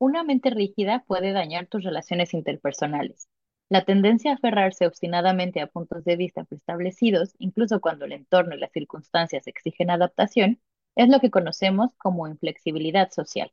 una mente rígida puede dañar tus relaciones interpersonales. La tendencia a aferrarse obstinadamente a puntos de vista preestablecidos, incluso cuando el entorno y las circunstancias exigen adaptación, es lo que conocemos como inflexibilidad social.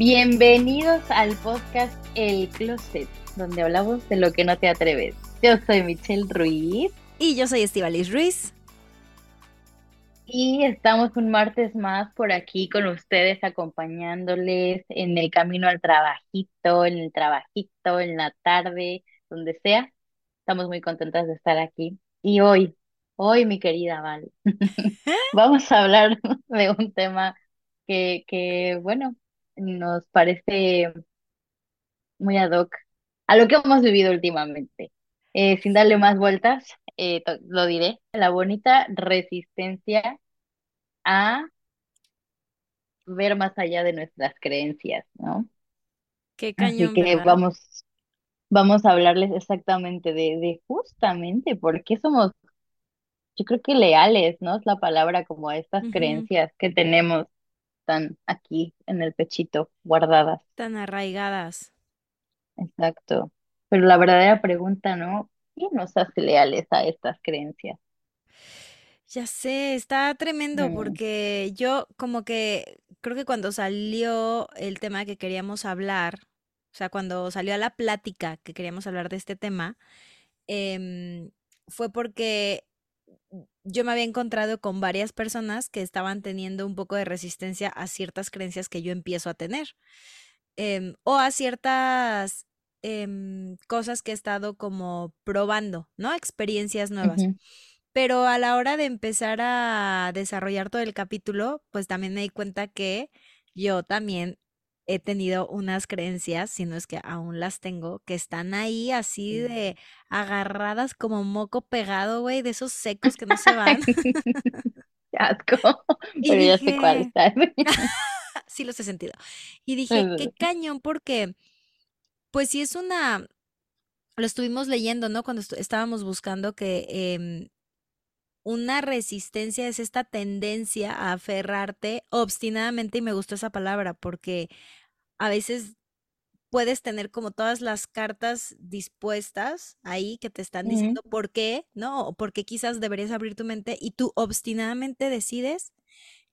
Bienvenidos al podcast El Closet, donde hablamos de lo que no te atreves. Yo soy Michelle Ruiz. Y yo soy Estivalis Ruiz. Y estamos un martes más por aquí con ustedes, acompañándoles en el camino al trabajito, en el trabajito, en la tarde, donde sea. Estamos muy contentas de estar aquí. Y hoy, hoy, mi querida Val, vamos a hablar de un tema que, que, bueno, nos parece muy ad hoc a lo que hemos vivido últimamente. Eh, sin darle más vueltas, eh, lo diré, la bonita resistencia a ver más allá de nuestras creencias, ¿no? Qué cañón, Así que vamos, vamos a hablarles exactamente de, de justamente por qué somos, yo creo que leales, ¿no? Es la palabra como a estas creencias que tenemos están aquí en el pechito, guardadas. Tan arraigadas. Exacto. Pero la verdadera pregunta, ¿no? ¿Qué nos hace leales a estas creencias? Ya sé, está tremendo Mm, porque yo como que creo que cuando salió el tema que queríamos hablar, o sea, cuando salió a la plática que queríamos hablar de este tema, em, fue porque yo me había encontrado con varias personas que estaban teniendo un poco de resistencia a ciertas creencias que yo empiezo a tener em, o a ciertas em, cosas que he estado como probando, ¿no? Experiencias nuevas. Pero a la hora de empezar a desarrollar todo el capítulo, pues también me di cuenta que yo también he tenido unas creencias, si no es que aún las tengo, que están ahí así sí. de agarradas como moco pegado, güey, de esos secos que no se van. Qué asco. Pero ya sé cuál dije, está. sí los he sentido. Y dije, qué cañón, porque pues sí es una, lo estuvimos leyendo, ¿no? Cuando estábamos buscando que em, una resistencia es esta tendencia a aferrarte obstinadamente, y me gustó esa palabra, porque a veces puedes tener como todas las cartas dispuestas ahí que te están diciendo por qué, ¿no? O por qué quizás deberías abrir tu mente y tú obstinadamente decides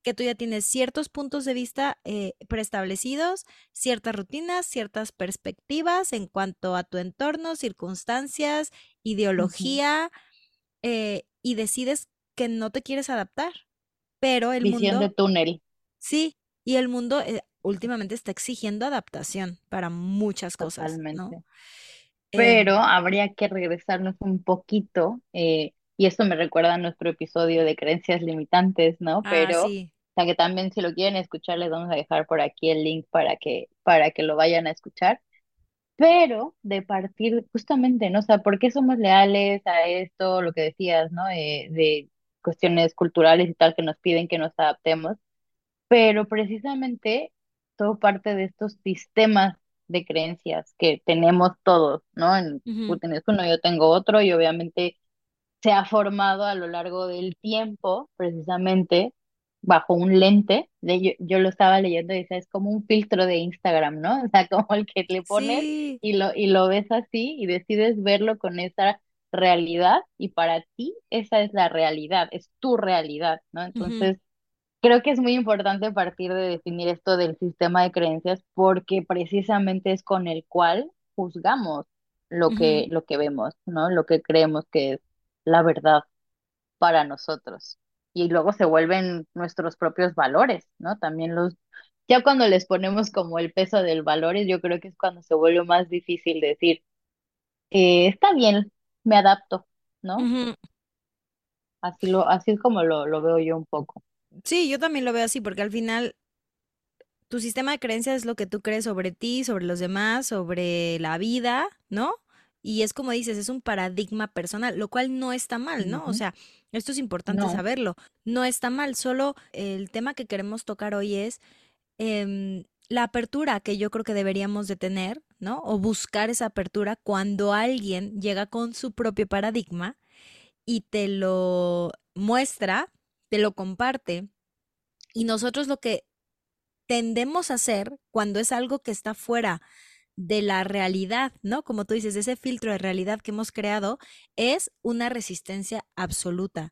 que tú ya tienes ciertos puntos de vista eh, preestablecidos, ciertas rutinas, ciertas perspectivas en cuanto a tu entorno, circunstancias, ideología, eh, y decides que no te quieres adaptar, pero el Visión de túnel, sí, y el mundo eh, últimamente está exigiendo adaptación para muchas cosas, ¿no? totalmente. Em, Pero habría que regresarnos un poquito, eh, y esto me recuerda a nuestro episodio de creencias limitantes, ¿no? ah, Pero, o sí. sea que también si lo quieren escuchar, les vamos a dejar por aquí el link para que, para que lo vayan a escuchar. Pero de partir justamente, ¿no? O sea, ¿por qué somos leales a esto? Lo que decías, ¿no? Eh, de cuestiones culturales y tal que nos piden que nos adaptemos. Pero precisamente todo parte de estos sistemas de creencias que tenemos todos, ¿no? En, tienes uno, yo tengo otro, y obviamente se ha formado a lo largo del tiempo, precisamente bajo un lente. De, yo, yo lo estaba leyendo y decía, es como un filtro de Instagram, ¿no? O sea, como el que le pones Sí. y lo, y lo ves así y decides verlo con esa realidad y para ti esa es la realidad, es tu realidad, ¿no? Entonces, creo que es muy importante partir de definir esto del sistema de creencias porque precisamente es con el cual juzgamos lo que, lo que vemos, ¿no? Lo que creemos que es la verdad para nosotros. Y luego se vuelven nuestros propios valores, ¿no? También los, ya cuando les ponemos como el peso del valores, yo creo que es cuando se vuelve más difícil decir, eh, está bien, me adapto, ¿no? Así lo, así es como lo, lo veo yo un poco. Sí, yo también lo veo así, porque al final tu sistema de creencias es lo que tú crees sobre ti, sobre los demás, sobre la vida, ¿no? Y es como dices, es un paradigma personal, lo cual no está mal, ¿no? O sea, esto es importante saberlo. No está mal, solo el tema que queremos tocar hoy es em, la apertura que yo creo que deberíamos de tener, ¿no? O buscar esa apertura cuando alguien llega con su propio paradigma y te lo muestra, te lo comparte. Y nosotros lo que tendemos a hacer cuando es algo que está fuera de la realidad, ¿no? Como tú dices, ese filtro de realidad que hemos creado es una resistencia absoluta.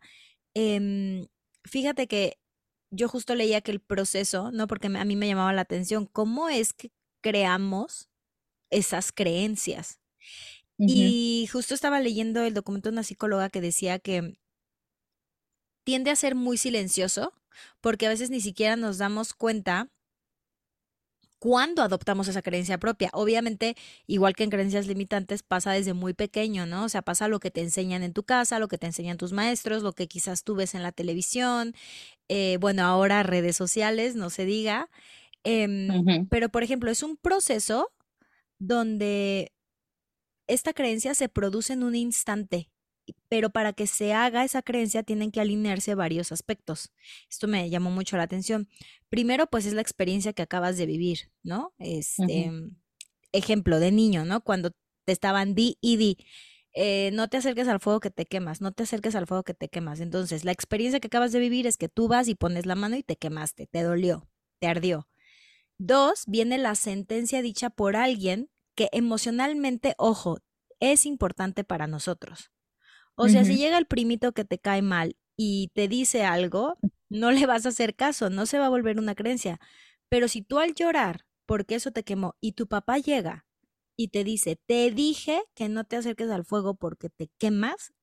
Em, fíjate que yo justo leía que el proceso, ¿no? Porque a mí me llamaba la atención, ¿cómo es que creamos esas creencias? Y justo estaba leyendo el documento de una psicóloga que decía que tiende a ser muy silencioso porque a veces ni siquiera nos damos cuenta cuando adoptamos esa creencia propia. Obviamente, igual que en creencias limitantes, pasa desde muy pequeño, ¿no? O sea, pasa lo que te enseñan en tu casa, lo que te enseñan tus maestros, lo que quizás tú ves en la televisión, eh, bueno, ahora redes sociales, no se diga. Em, pero, por ejemplo, es un proceso donde esta creencia se produce en un instante, pero para que se haga esa creencia tienen que alinearse varios aspectos. Esto me llamó mucho la atención. Primero, pues es la experiencia que acabas de vivir, ¿no? Este ejemplo de niño, ¿no? Cuando te estaban di y di. Eh, no te acerques al fuego que te quemas, no te acerques al fuego que te quemas. Entonces, la experiencia que acabas de vivir es que tú vas y pones la mano y te quemaste, te dolió, te ardió. Dos, viene la sentencia dicha por alguien que emocionalmente, ojo, es importante para nosotros. O sea, si llega el primito que te cae mal y te dice algo, no le vas a hacer caso, no se va a volver una creencia. Pero si tú al llorar porque eso te quemó y tu papá llega y te dice, te dije que no te acerques al fuego porque te quemas,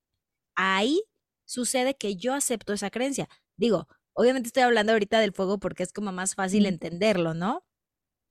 ahí sucede que yo acepto esa creencia. Digo, obviamente estoy hablando ahorita del fuego porque es como más fácil entenderlo, ¿no?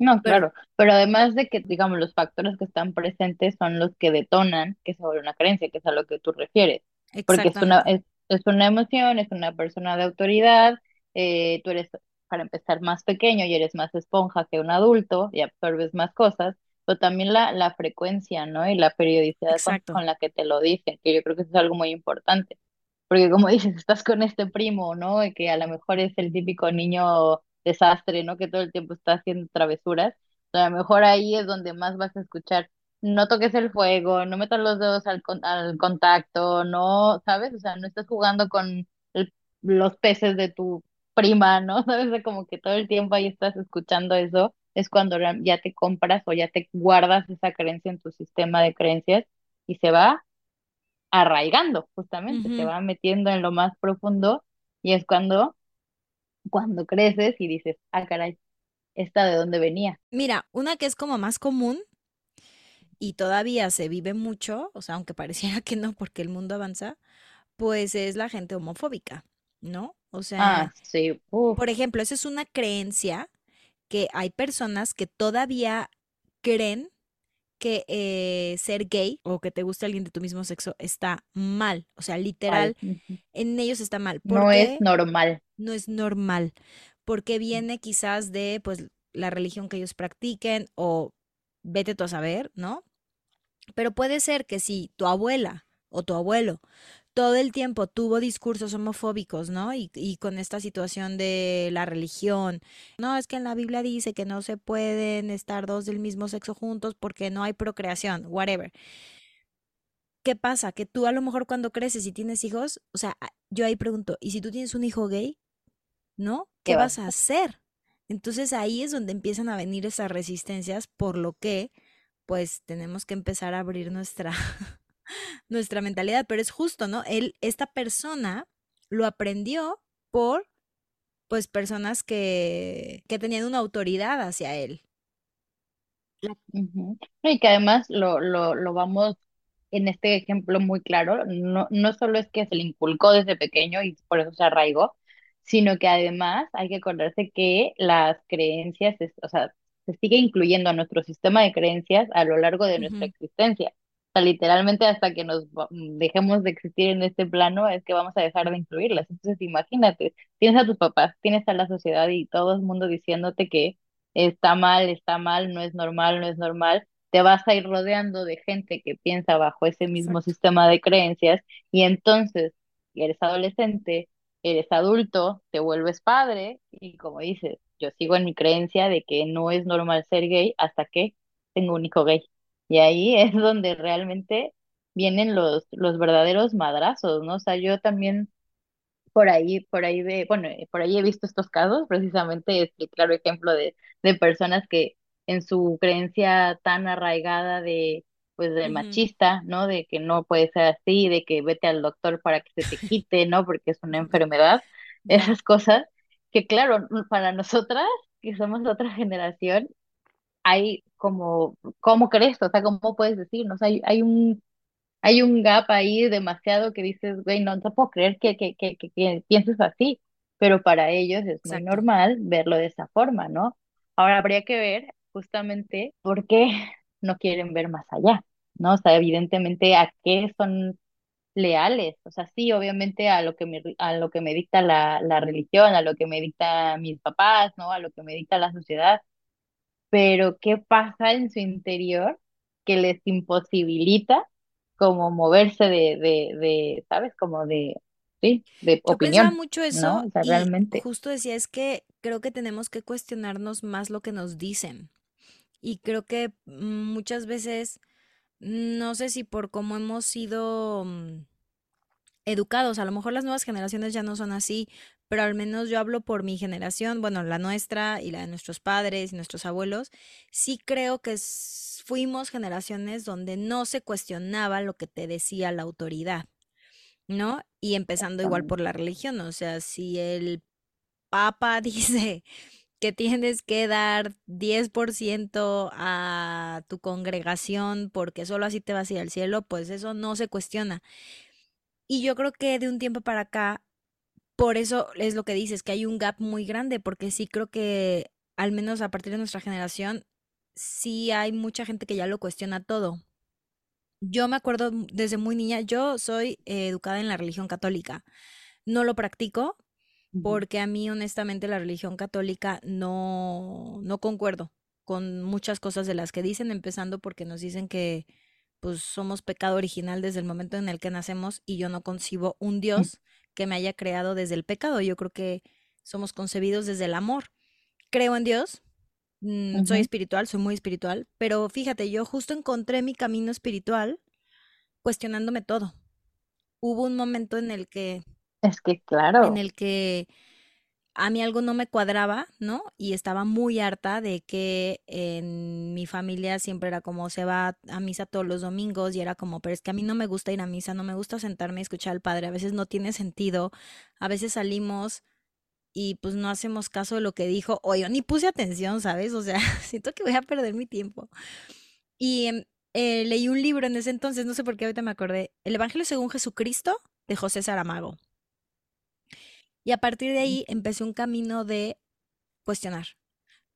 No, claro, pero además de que, digamos, los factores que están presentes son los que detonan que se vuelve una creencia, que es a lo que tú refieres, porque es una, es, una emoción, es una persona de autoridad, eh, tú eres, para empezar, más pequeño y eres más esponja que un adulto y absorbes más cosas, pero también la, la frecuencia, ¿no? Y la periodicidad con, la que te lo dicen, que yo creo que eso es algo muy importante, porque como dices, estás con este primo, ¿no? Y que a lo mejor es el típico niño desastre, ¿no? Que todo el tiempo está haciendo travesuras. A lo mejor ahí es donde más vas a escuchar, no toques el fuego, no metas los dedos al, al contacto, no, ¿sabes? O sea, no estás jugando con los peces de tu prima, ¿no? ¿Sabes? como que todo el tiempo ahí estás escuchando eso, es cuando ya te compras o ya te guardas esa creencia en tu sistema de creencias y se va arraigando, justamente, se va metiendo en lo más profundo y es cuando cuando creces y dices, ah, caray, ¿esta de dónde venía? Mira, una que es como más común y todavía se vive mucho, o sea, aunque pareciera que no porque el mundo avanza, pues es la gente homofóbica, ¿no? O sea, ah, sí. por ejemplo, esa es una creencia que hay personas que todavía creen que eh, ser gay o que te guste alguien de tu mismo sexo está mal. O sea, literal, en ellos está mal. no es normal. No es normal. Porque viene quizás de pues la religión que ellos practiquen o vete tú a saber, ¿no? Pero puede ser que si tu abuela o tu abuelo todo el tiempo tuvo discursos homofóbicos, ¿no? Y, y, con esta situación de la religión. No, es que en la Biblia dice que no se pueden estar dos del mismo sexo juntos porque no hay procreación, whatever. ¿Qué pasa? Que tú a lo mejor cuando creces y tienes hijos, o sea, yo ahí pregunto, ¿y si tú tienes un hijo gay? ¿No? ¿Qué, vas a hacer? Entonces ahí es donde empiezan a venir esas resistencias, por lo que, pues, tenemos que empezar a abrir nuestra nuestra mentalidad, pero es justo, ¿no? Él, esta persona lo aprendió por, pues, personas que, que tenían una autoridad hacia él. Y que además lo, lo, lo vamos en este ejemplo muy claro, no, no solo es que se le inculcó desde pequeño y por eso se arraigó, sino que además hay que acordarse que las creencias, o sea, se sigue incluyendo a nuestro sistema de creencias a lo largo de nuestra existencia sea, literalmente hasta que nos dejemos de existir en este plano es que vamos a dejar de incluirlas. Entonces, imagínate, tienes a tus papás, tienes a la sociedad y todo el mundo diciéndote que está mal, está mal, no es normal, no es normal, te vas a ir rodeando de gente que piensa bajo ese mismo Exacto. sistema de creencias y entonces eres adolescente, eres adulto, te vuelves padre y como dices, yo sigo en mi creencia de que no es normal ser gay hasta que tengo un hijo gay. Y ahí es donde realmente vienen los, los verdaderos madrazos, ¿no? O sea, yo también por ahí, por ahí ve, bueno, eh, por ahí he visto estos casos, precisamente este claro ejemplo de, de personas que en su creencia tan arraigada de, pues, machista, ¿no? De que no puede ser así, de que vete al doctor para que se te quite, ¿no? Porque es una enfermedad, esas cosas que, claro, para nosotras, que somos de otra generación, hay como, ¿cómo crees? O sea, ¿cómo puedes decir? ¿no? O sea, hay, hay un hay un gap ahí demasiado que dices, güey, no te puedo creer que, que, que, que, que pienses así, pero para ellos es muy exacto. normal verlo de esa forma, ¿no? Ahora habría que ver justamente por qué no quieren ver más allá, ¿no? O sea, evidentemente a qué son leales, o sea, sí, obviamente a lo que me, a lo que me dicta la, la religión, a lo que me dicta mis papás, ¿no? A lo que me dicta la sociedad, pero ¿qué pasa en su interior que les imposibilita como moverse de, de, de, ¿sabes? Como de, sí, de Yo pensaba opinión, mucho ¿no? eso O sea, y realmente. justo decía, es que creo que tenemos que cuestionarnos más lo que nos dicen. Y creo que muchas veces, no sé si por cómo hemos sido mm, educados, a lo mejor las nuevas generaciones ya no son así, pero al menos yo hablo por mi generación, bueno, la nuestra y la de nuestros padres y nuestros abuelos, sí creo que fuimos generaciones donde no se cuestionaba lo que te decía la autoridad. ¿no? Y empezando igual por la religión, o sea, si el Papa dice que tienes que dar 10% a tu congregación porque solo así te vas a ir al cielo, pues eso no se cuestiona. Y yo creo que de un tiempo para acá, por eso es lo que dices, que hay un gap muy grande, porque sí creo que al menos a partir de nuestra generación, sí hay mucha gente que ya lo cuestiona todo. Yo me acuerdo desde muy niña, yo soy eh, educada en la religión católica. No lo practico. Porque a mí honestamente la religión católica no, no concuerdo con muchas cosas de las que dicen, empezando porque nos dicen que pues somos pecado original desde el momento en el que nacemos y yo no concibo un Dios que me haya creado desde el pecado. Yo creo que somos concebidos desde el amor. Creo en Dios, mm, soy espiritual, soy muy espiritual, pero fíjate, yo justo encontré mi camino espiritual cuestionándome todo. Hubo un momento en el que Es que, en claro, el que a mí algo no me cuadraba, ¿no? Y estaba muy harta de que en mi familia siempre era como se va a misa todos los domingos y era como, pero es que a mí no me gusta ir a misa, no me gusta sentarme y escuchar al padre, a veces no tiene sentido, a veces salimos y pues no hacemos caso de lo que dijo, o yo ni puse atención, ¿sabes? O sea, siento que voy a perder mi tiempo. Y em, eh, leí un libro en ese entonces, no sé por qué ahorita me acordé, El Evangelio según Jesucristo de José Saramago. Y a partir de ahí empecé un camino de cuestionar.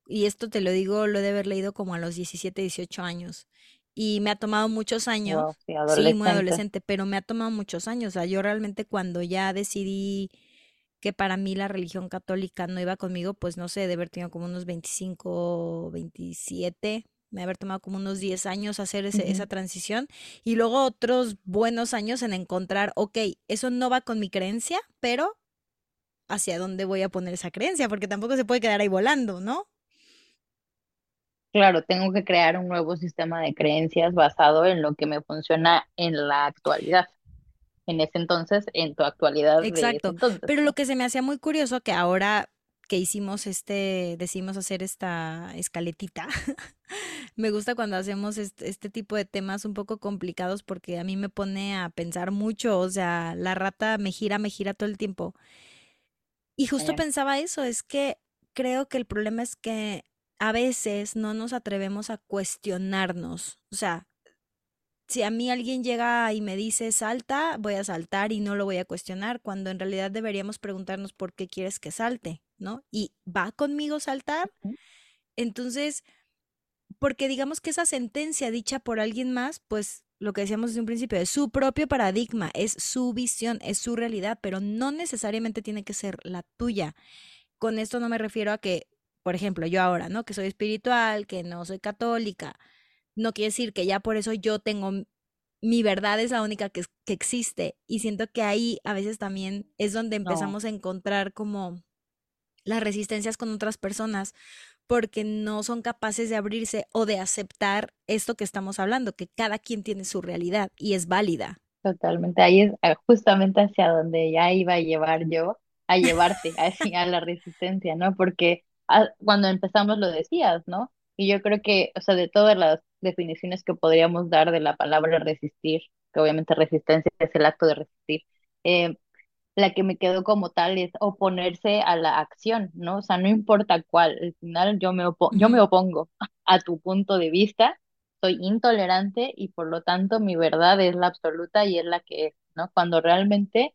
Y esto te lo digo, lo he de haber leído como a los 17 18 años. Y me ha tomado muchos wow, años, sí, sí, muy adolescente. adolescente, pero me ha tomado muchos años. O sea, yo realmente cuando ya decidí que para mí la religión católica no iba conmigo, pues no sé, de haber tenido como unos 25 27 me ha haber tomado como unos 10 años hacer ese- esa Ujú. transición y luego otros buenos años en encontrar, ok, eso no va con mi creencia, pero hacia dónde voy a poner esa creencia, porque tampoco se puede quedar ahí volando, ¿no? Claro, tengo que crear un nuevo sistema de creencias basado en lo que me funciona en la actualidad. En ese entonces, en tu actualidad de ese Exacto. Pero lo que se me hacía muy curioso que ahora que hicimos este, decidimos hacer esta escaletita. Me gusta cuando hacemos este, este tipo de temas un poco complicados porque a mí me pone a pensar mucho, o sea, la rata me gira, me gira todo el tiempo. Y justo Eh, pensaba eso, es que creo que el problema es que a veces no nos atrevemos a cuestionarnos. O sea, si a mí alguien llega y me dice salta, voy a saltar y no lo voy a cuestionar, cuando en realidad deberíamos preguntarnos por qué quieres que salte, ¿no? ¿Y va conmigo saltar? Entonces, porque digamos que esa sentencia dicha por alguien más, pues lo que decíamos desde un principio, es su propio paradigma, es su visión, es su realidad, pero no necesariamente tiene que ser la tuya. Con esto no me refiero a que por ejemplo, yo ahora, ¿no? Que soy espiritual, que no soy católica, no quiere decir que ya por eso yo tengo mi verdad es la única que, que existe. Y siento que ahí a veces también es donde empezamos a encontrar como las resistencias con otras personas porque no son capaces de abrirse o de aceptar esto que estamos hablando, que cada quien tiene su realidad y es válida. Totalmente, ahí es eh, justamente hacia donde ya iba a llevar yo, a llevarte a la resistencia, ¿no? Porque ah, cuando empezamos lo decías, ¿no? Y yo creo que, o sea, de todas las definiciones que podríamos dar de la palabra resistir, que obviamente resistencia es el acto de resistir, eh, la que me quedó como tal es oponerse a la acción, ¿no? O sea, no importa cuál, al final yo me, yo me opongo a tu punto de vista, soy intolerante y por lo tanto mi verdad es la absoluta y es la que es, ¿no? Cuando realmente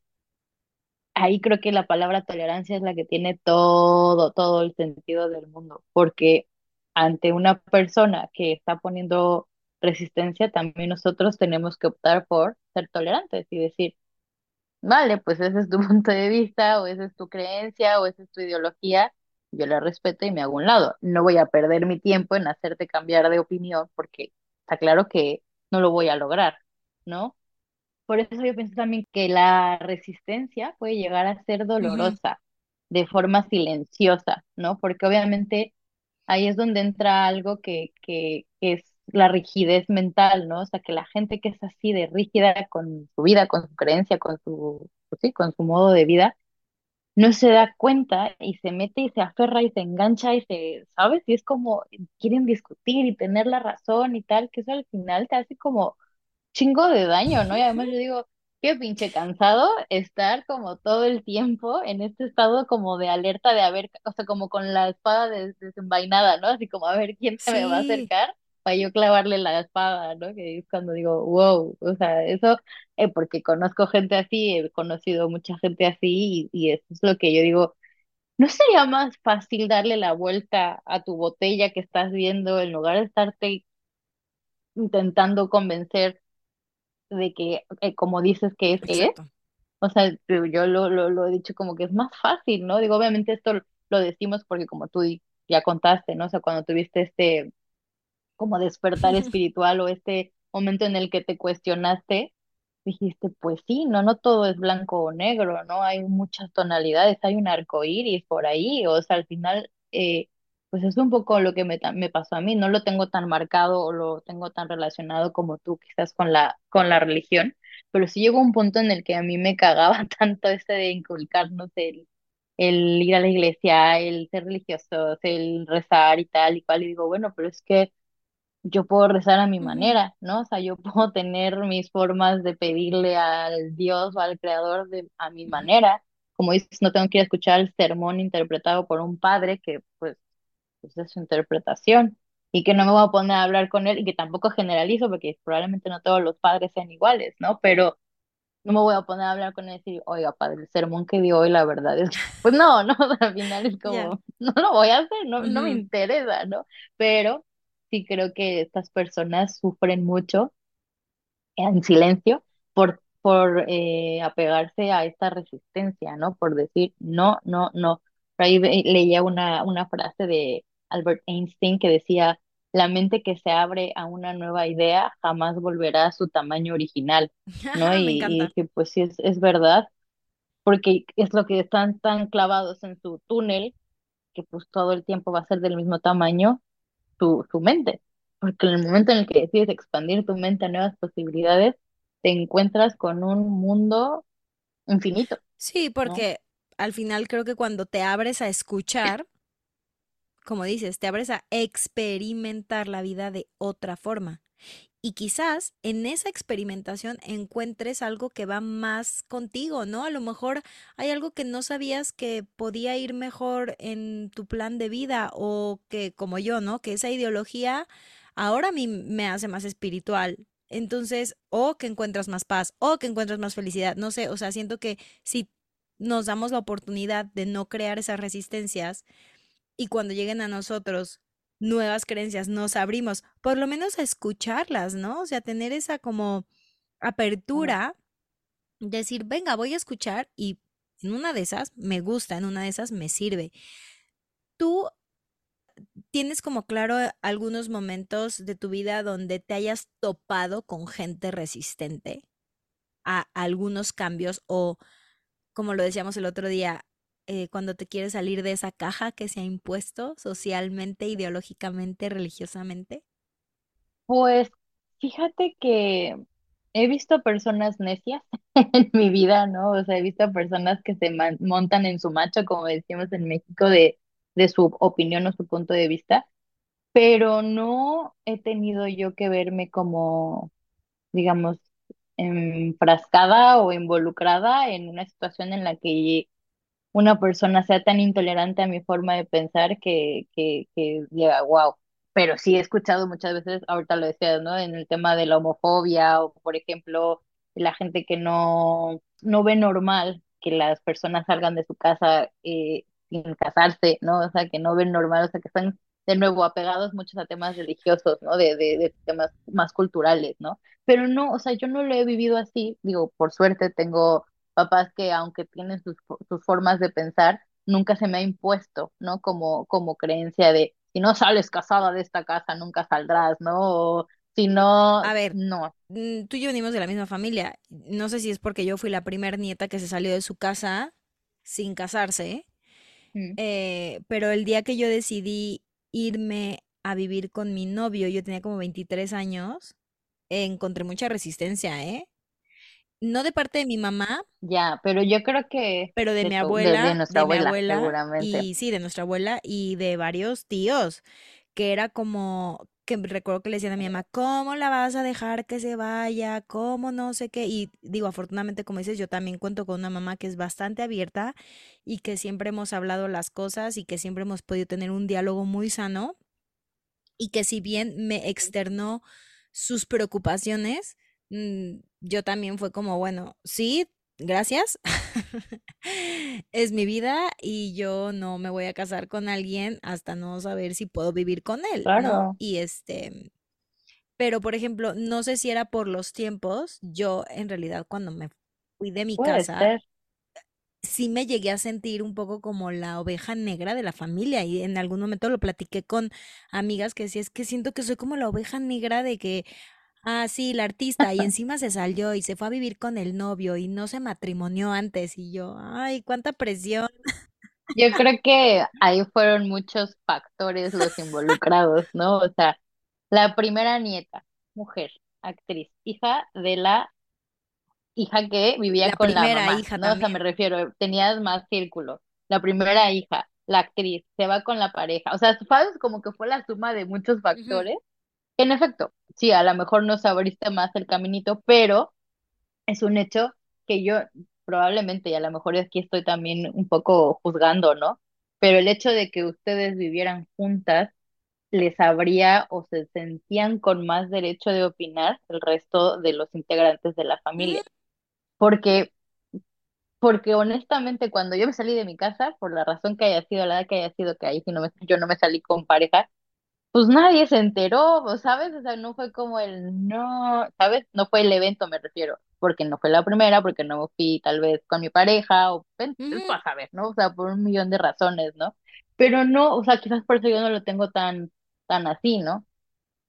ahí creo que la palabra tolerancia es la que tiene todo, todo el sentido del mundo, porque ante una persona que está poniendo resistencia, también nosotros tenemos que optar por ser tolerantes y decir, vale, pues ese es tu punto de vista o esa es tu creencia o esa es tu ideología, yo la respeto y me hago un lado. No voy a perder mi tiempo en hacerte cambiar de opinión porque está claro que no lo voy a lograr, ¿no? Por eso yo pienso también que la resistencia puede llegar a ser dolorosa de forma silenciosa, ¿no? Porque obviamente ahí es donde entra algo que, que, es la rigidez mental, ¿no? O sea, que la gente que es así de rígida con su vida, con su creencia, con su, pues sí, con su modo de vida, no se da cuenta y se mete y se aferra y se engancha y se, ¿sabes? Y es como quieren discutir y tener la razón y tal, que eso al final te hace como chingo de daño, ¿no? Y además yo digo, qué pinche cansado estar como todo el tiempo en este estado como de alerta de haber, o sea, como con la espada desenvainada, ¿no? Así como a ver quién se me va a acercar para yo clavarle la espada, ¿no? Que es cuando digo, wow, o sea, eso, eh, porque conozco gente así, he conocido mucha gente así y, y eso es lo que yo digo, ¿no sería más fácil darle la vuelta a tu botella que estás viendo en lugar de estarte intentando convencer de que, eh, como dices que es, es? O sea, yo lo, lo, lo he dicho como que es más fácil, ¿no? Digo, obviamente esto lo decimos porque como tú ya contaste, ¿no? O sea, cuando tuviste este como despertar espiritual o este momento en el que te cuestionaste, dijiste, pues sí, no, no todo es blanco o negro, ¿no? Hay muchas tonalidades, hay un arco iris por ahí, o sea, al final, eh, pues es un poco lo que me, me pasó a mí, no lo tengo tan marcado o lo tengo tan relacionado como tú, quizás con la, con la religión, pero sí llegó un punto en el que a mí me cagaba tanto ese de inculcarnos el, el ir a la iglesia, el ser religiosos, el rezar y tal y cual, y digo, bueno, pero es que yo puedo rezar a mi manera, ¿no? O sea, yo puedo tener mis formas de pedirle al Dios o al Creador de, a mi manera. Como dices, no tengo que ir a escuchar el sermón interpretado por un padre que, pues, pues, es su interpretación y que no me voy a poner a hablar con él y que tampoco generalizo porque probablemente no todos los padres sean iguales, ¿no? Pero no me voy a poner a hablar con él y decir, oiga, padre, el sermón que dio hoy, la verdad es, pues no, no, al final es como, no lo voy a hacer, no, no me interesa, ¿no? Pero sí creo que estas personas sufren mucho en silencio por, por eh, apegarse a esta resistencia, ¿no? Por decir no, no, no. Por ahí leía una, una frase de Albert Einstein que decía, la mente que se abre a una nueva idea jamás volverá a su tamaño original, ¿no? y, y pues sí, es, es verdad, porque es lo que están tan clavados en su túnel, que pues todo el tiempo va a ser del mismo tamaño, tu, mente, porque en el momento en el que decides expandir tu mente a nuevas posibilidades, te encuentras con un mundo infinito. Sí, porque al final creo que cuando te abres a escuchar, como dices, te abres a experimentar la vida de otra forma. Y quizás en esa experimentación encuentres algo que va más contigo, ¿no? A lo mejor hay algo que no sabías que podía ir mejor en tu plan de vida o que como yo, ¿no? Que esa ideología ahora a mí me hace más espiritual. Entonces, o que encuentras más paz, o que encuentras más felicidad, no sé, o sea, siento que si nos damos la oportunidad de no crear esas resistencias y cuando lleguen a nosotros nuevas creencias, nos abrimos, por lo menos a escucharlas, ¿no? O sea, tener esa como apertura, decir, venga, voy a escuchar y en una de esas me gusta, en una de esas me sirve. Tú ¿tienes como claro algunos momentos de tu vida donde te hayas topado con gente resistente a algunos cambios o, como lo decíamos el otro día, eh, cuando te quieres salir de esa caja que se ha impuesto socialmente, ideológicamente, religiosamente? Pues fíjate que he visto personas necias en mi vida, ¿no? O sea, he visto personas que se montan en su macho, como decimos en México, de, de su opinión o su punto de vista, pero no he tenido yo que verme como, digamos, enfrascada o involucrada en una situación en la que una persona sea tan intolerante a mi forma de pensar que, que, que diga, wow. Pero sí he escuchado muchas veces, ahorita lo decías, ¿no? En el tema de la homofobia o, por ejemplo, la gente que no, no ve normal que las personas salgan de su casa eh, sin casarse, ¿no? O sea, que no ven normal, o sea, que están de nuevo apegados muchos a temas religiosos, ¿no? De, de, de temas más culturales, ¿no? Pero no, o sea, yo no lo he vivido así, digo, por suerte tengo papás que aunque tienen sus, sus formas de pensar, nunca se me ha impuesto, ¿no? Como, como creencia de, si no sales casada de esta casa, nunca saldrás, ¿no? O si no, A ver, no. mm, tú y yo venimos de la misma familia. No sé si es porque yo fui la primer nieta que se salió de su casa sin casarse, Mm, eh, pero el día que yo decidí irme a vivir con mi novio, yo tenía como 23 años, encontré mucha resistencia, ¿eh? No de parte de mi mamá, Ya, pero yo creo que pero de de mi tu, de, de abuela, nuestra de mi abuela, abuela, seguramente. y sí, de nuestra abuela y de varios tíos, que era como, que recuerdo que le decían a mi mamá, ¿cómo la vas a dejar que se vaya? ¿Cómo no sé qué? Y digo, afortunadamente, como dices, yo también cuento con una mamá que es bastante abierta y que siempre hemos hablado las cosas y que siempre hemos podido tener un diálogo muy sano y que si bien me externó sus preocupaciones, mm, yo también fue como, bueno, sí, gracias, es mi vida y yo no me voy a casar con alguien hasta no saber si puedo vivir con él, ¿no? Claro, Y este, pero por ejemplo, no sé si era por los tiempos, yo en realidad cuando me fui de mi puede casa, ser. sí me llegué a sentir un poco como la oveja negra de la familia y en algún momento lo platiqué con amigas que decía, es que siento que soy como la oveja negra de que, ah, sí, la artista y encima se salió y se fue a vivir con el novio y no se matrimonió antes y yo, ay, cuánta presión. Yo creo que ahí fueron muchos factores los involucrados, ¿no? O sea, la primera nieta, mujer, actriz, hija de la hija que vivía La con la primera mamá, hija ¿no? O sea, me refiero, tenías más círculo. La primera hija, la actriz, se va con la pareja. O sea, sabes como que fue la suma de muchos factores. En efecto, sí, a lo mejor no abriste más el caminito, pero es un hecho que yo probablemente, y a lo mejor aquí estoy también un poco juzgando, ¿no? Pero el hecho de que ustedes vivieran juntas les habría o se sentían con más derecho de opinar el resto de los integrantes de la familia. Porque porque honestamente, cuando yo me salí de mi casa, por la razón que haya sido, la edad que haya sido, que ahí sí no me, yo no me salí con pareja, pues nadie se enteró, ¿o ¿sabes? O sea, no fue como el no, ¿sabes? No fue el evento, me refiero, porque no fue la primera, porque no fui tal vez con mi pareja, o vas a ver, ¿no? O sea, por un millón de razones, ¿no? Pero no, o sea, quizás por eso yo no lo tengo tan, tan así, ¿no?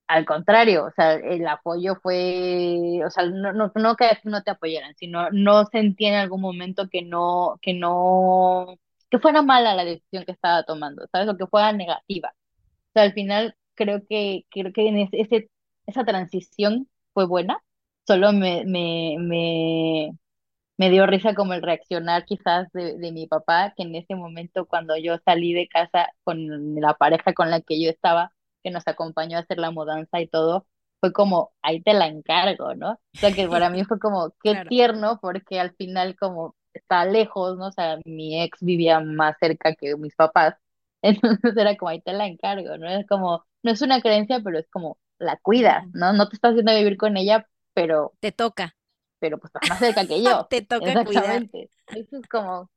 Al contrario, o sea, el apoyo fue, o sea, no, no, no que no te apoyaran, sino no sentí en algún momento que no, que no, que fuera mala la decisión que estaba tomando, ¿sabes? O que fuera negativa. O sea, al final creo que, creo que en ese, esa transición fue buena, solo me, me, me, me dio risa como el reaccionar quizás de, de mi papá, que en ese momento cuando yo salí de casa con la pareja con la que yo estaba, que nos acompañó a hacer la mudanza y todo, fue como, ahí te la encargo, ¿no? O sea, que para mí fue como, qué Claro. tierno, porque al final como está lejos, ¿no? O sea, mi ex vivía más cerca que mis papás, entonces era como, ahí te la encargo, ¿no? Es como, no es una creencia, pero es como, la cuidas. ¿no? No te estás haciendo vivir con ella, pero Te toca, pero pues estás más cerca que yo. te toca cuidar. Exactamente. Eso es como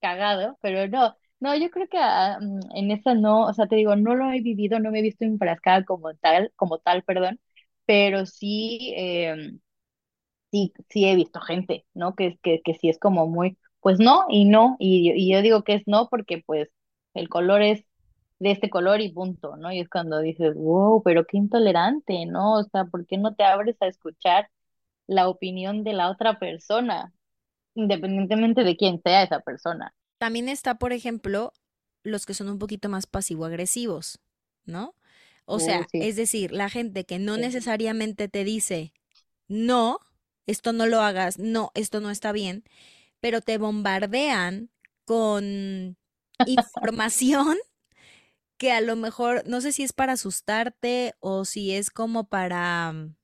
cagado, pero no. No, yo creo que ah, mm, en esa no, o sea, te digo, no lo he vivido, no me he visto enfrascada como tal, como tal, perdón, pero sí, eh, sí, sí he visto gente, ¿no? Que, que, que sí es como muy, pues no y no, y, y yo digo que es no porque pues el color es de este color y punto, ¿no? Y es cuando dices, wow, pero qué intolerante, ¿no? O sea, ¿por qué no te abres a escuchar la opinión de la otra persona, independientemente de quién sea esa persona? También está, por ejemplo, los que son un poquito más pasivo-agresivos, ¿no? O Uh, sea, sí, es decir, la gente que no sí. necesariamente te dice, no, esto no lo hagas, no, esto no está bien, pero te bombardean con información que a lo mejor, no sé si es para asustarte o si es como para, mm,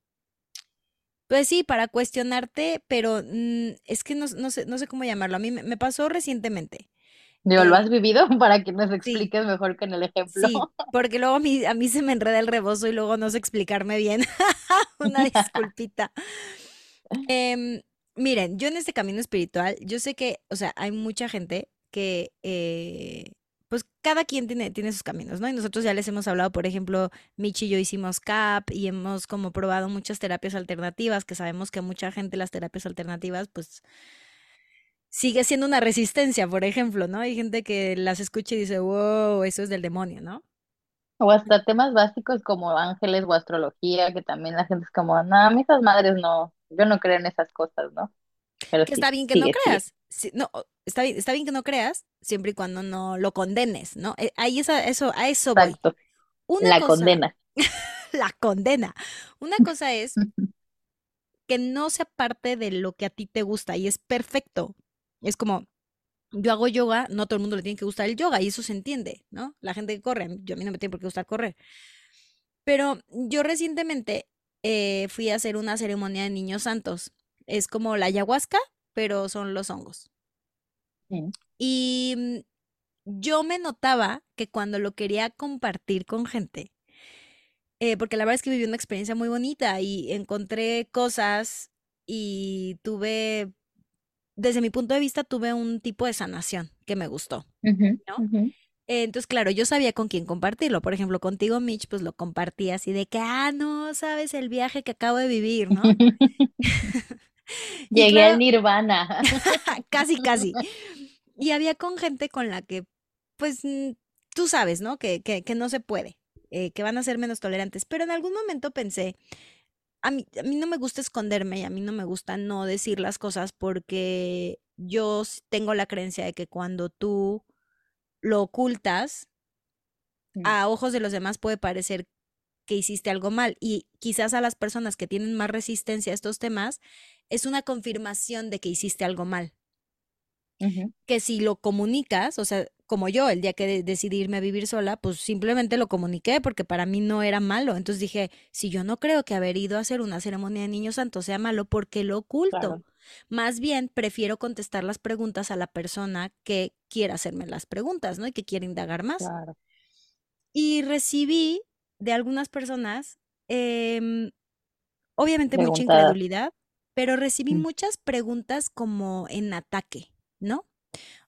pues sí, para cuestionarte, pero mm, es que no, no sé, no sé cómo llamarlo. A mí me, me pasó recientemente. Digo, ¿lo has vivido para que nos sí, expliques mejor con el ejemplo? sí, porque luego a mí, a mí se me enreda el rebozo y luego no sé explicarme bien. Una disculpita. Em, miren, yo en este camino espiritual, yo sé que, o sea, hay mucha gente que, eh, pues cada quien tiene, tiene sus caminos, ¿no? Y nosotros ya les hemos hablado, por ejemplo, Michi y yo hicimos CAP y hemos como probado muchas terapias alternativas, que sabemos que mucha gente las terapias alternativas, pues sigue siendo una resistencia, por ejemplo, ¿no? Hay gente que las escucha y dice, wow, eso es del demonio, ¿no? O hasta temas básicos como ángeles o astrología, que también la gente es como, no, a mí esas madres no, yo no creo en esas cosas, ¿no? Pero Que sí, está bien que no sigue. Sí, no, está bien, está bien que no creas, siempre y cuando no lo condenes, ¿no? Eh, Ahí eso, a eso voy. Una la cosa, condena. la condena. Una cosa es que no sea parte de lo que a ti te gusta y es perfecto. Es como, yo hago yoga, no a todo el mundo le tiene que gustar el yoga y eso se entiende, ¿no? La gente que corre, yo a mí no me tiene por qué gustar correr. Pero yo recientemente eh, fui a hacer una ceremonia de niños santos. Es como la ayahuasca, pero son los hongos. Y mm, yo me notaba que cuando lo quería compartir con gente, eh, porque la verdad es que viví una experiencia muy bonita y encontré cosas y tuve, desde mi punto de vista, tuve un tipo de sanación que me gustó, Entonces, claro, yo sabía con quién compartirlo. Por ejemplo, contigo, Mitch, pues lo compartí así de que, ah, no, sabes el viaje que acabo de vivir, ¿no? Llegué al claro, nirvana. casi, casi. Y había con gente con la que, pues, mm, tú sabes, ¿no? Que, que, que no se puede, eh, que van a ser menos tolerantes. Pero en algún momento pensé, a mí, a mí no me gusta esconderme y a mí no me gusta no decir las cosas porque yo tengo la creencia de que cuando tú lo ocultas, Mm, a ojos de los demás puede parecer que hiciste algo mal y quizás a las personas que tienen más resistencia a estos temas es una confirmación de que hiciste algo mal. que si lo comunicas, o sea, como yo, el día que de- decidí irme a vivir sola, pues simplemente lo comuniqué porque para mí no era malo. Entonces dije, si yo no creo que haber ido a hacer una ceremonia de niños santos sea malo, ¿por qué lo oculto? Claro, Más bien, prefiero contestar las preguntas a la persona que quiera hacerme las preguntas, ¿no? Y que quiera indagar más. claro. Y recibí de algunas personas, em, obviamente mucha incredulidad, pero recibí Mm, muchas preguntas como en ataque, ¿no?